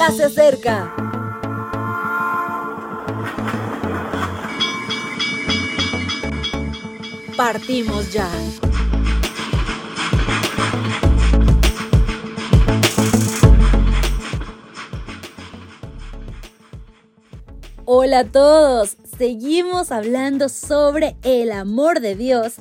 ya se acerca. Partimos ya. Hola a todos, seguimos hablando sobre el amor de Dios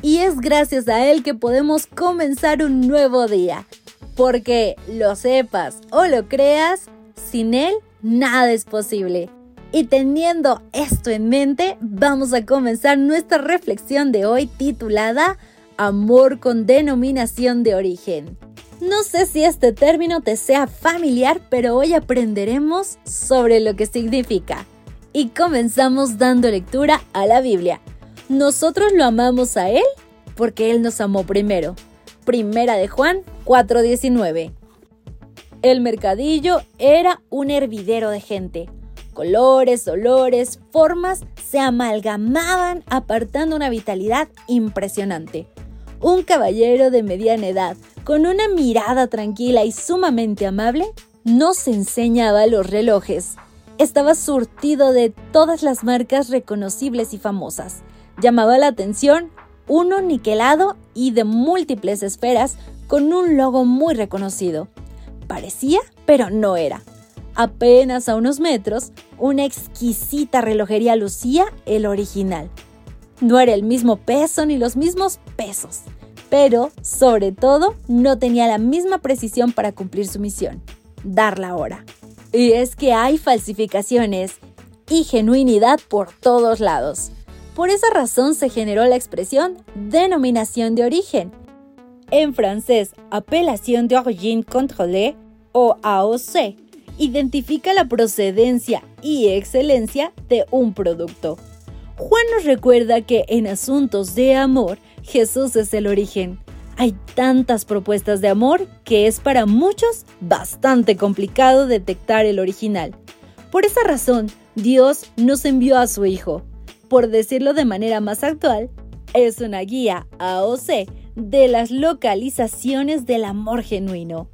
y es gracias a Él que podemos comenzar un nuevo día. Porque lo sepas o lo creas, sin Él nada es posible. Y teniendo esto en mente, vamos a comenzar nuestra reflexión de hoy titulada Amor con denominación de origen. No sé si este término te sea familiar, pero hoy aprenderemos sobre lo que significa. Y comenzamos dando lectura a la Biblia. Nosotros lo amamos a Él porque Él nos amó primero. Primera de Juan 4:19. El mercadillo era un hervidero de gente. Colores, olores, formas se amalgamaban apartando una vitalidad impresionante. Un caballero de mediana edad, con una mirada tranquila y sumamente amable, nos enseñaba los relojes. Estaba surtido de todas las marcas reconocibles y famosas. Llamaba la atención uno niquelado y de múltiples esferas con un logo muy reconocido. Parecía, pero no era. Apenas a unos metros, una exquisita relojería lucía el original. No era el mismo peso ni los mismos pesos, pero sobre todo no tenía la misma precisión para cumplir su misión, dar la hora. Y es que hay falsificaciones y genuinidad por todos lados. Por esa razón se generó la expresión denominación de origen. En francés, apelación d'origine contrôlée o AOC identifica la procedencia y excelencia de un producto. Juan nos recuerda que en asuntos de amor, Jesús es el origen. Hay tantas propuestas de amor que es para muchos bastante complicado detectar el original. Por esa razón, Dios nos envió a su Hijo, por decirlo de manera más actual, es una guía AOC de las localizaciones del amor genuino.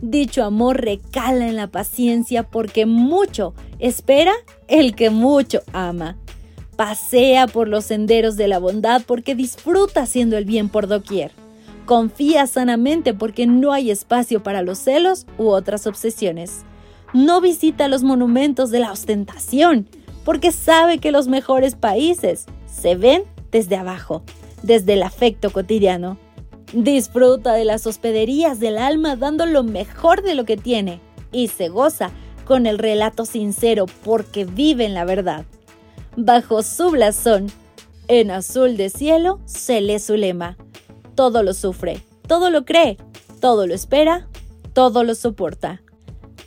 Dicho amor recala en la paciencia porque mucho espera el que mucho ama. Pasea por los senderos de la bondad porque disfruta haciendo el bien por doquier. Confía sanamente porque no hay espacio para los celos u otras obsesiones. No visita los monumentos de la ostentación porque sabe que los mejores países se ven desde abajo, desde el afecto cotidiano. Disfruta de las hospederías del alma dando lo mejor de lo que tiene y se goza con el relato sincero porque vive en la verdad. Bajo su blasón, en azul de cielo, se lee su lema. Todo lo sufre, todo lo cree, todo lo espera, todo lo soporta.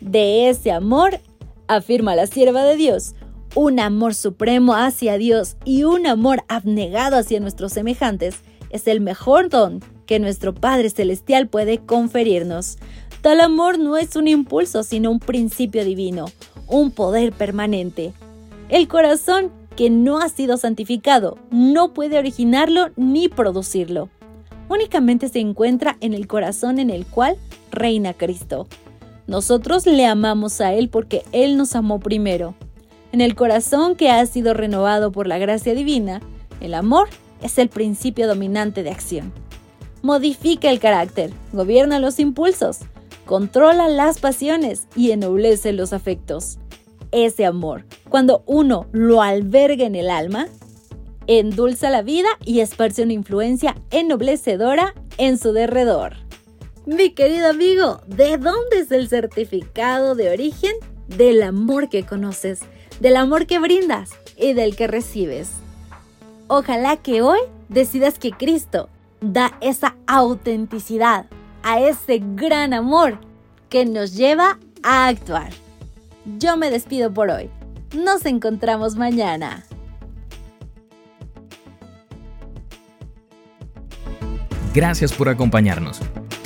De ese amor, afirma la sierva de Dios, un amor supremo hacia Dios y un amor abnegado hacia nuestros semejantes es el mejor don que nuestro Padre Celestial puede conferirnos. Tal amor no es un impulso, sino un principio divino, un poder permanente. El corazón que no ha sido santificado no puede originarlo ni producirlo. Únicamente se encuentra en el corazón en el cual reina Cristo. Nosotros le amamos a Él porque Él nos amó primero. En el corazón que ha sido renovado por la gracia divina, el amor es el principio dominante de acción. Modifica el carácter, gobierna los impulsos, controla las pasiones y ennoblece los afectos. Ese amor, cuando uno lo alberga en el alma, endulza la vida y esparce una influencia ennoblecedora en su derredor. Mi querido amigo, ¿de dónde es el certificado de origen del amor que conoces? Del amor que brindas y del que recibes. Ojalá que hoy decidas que Cristo da esa autenticidad a ese gran amor que nos lleva a actuar. Yo me despido por hoy. Nos encontramos mañana. Gracias por acompañarnos.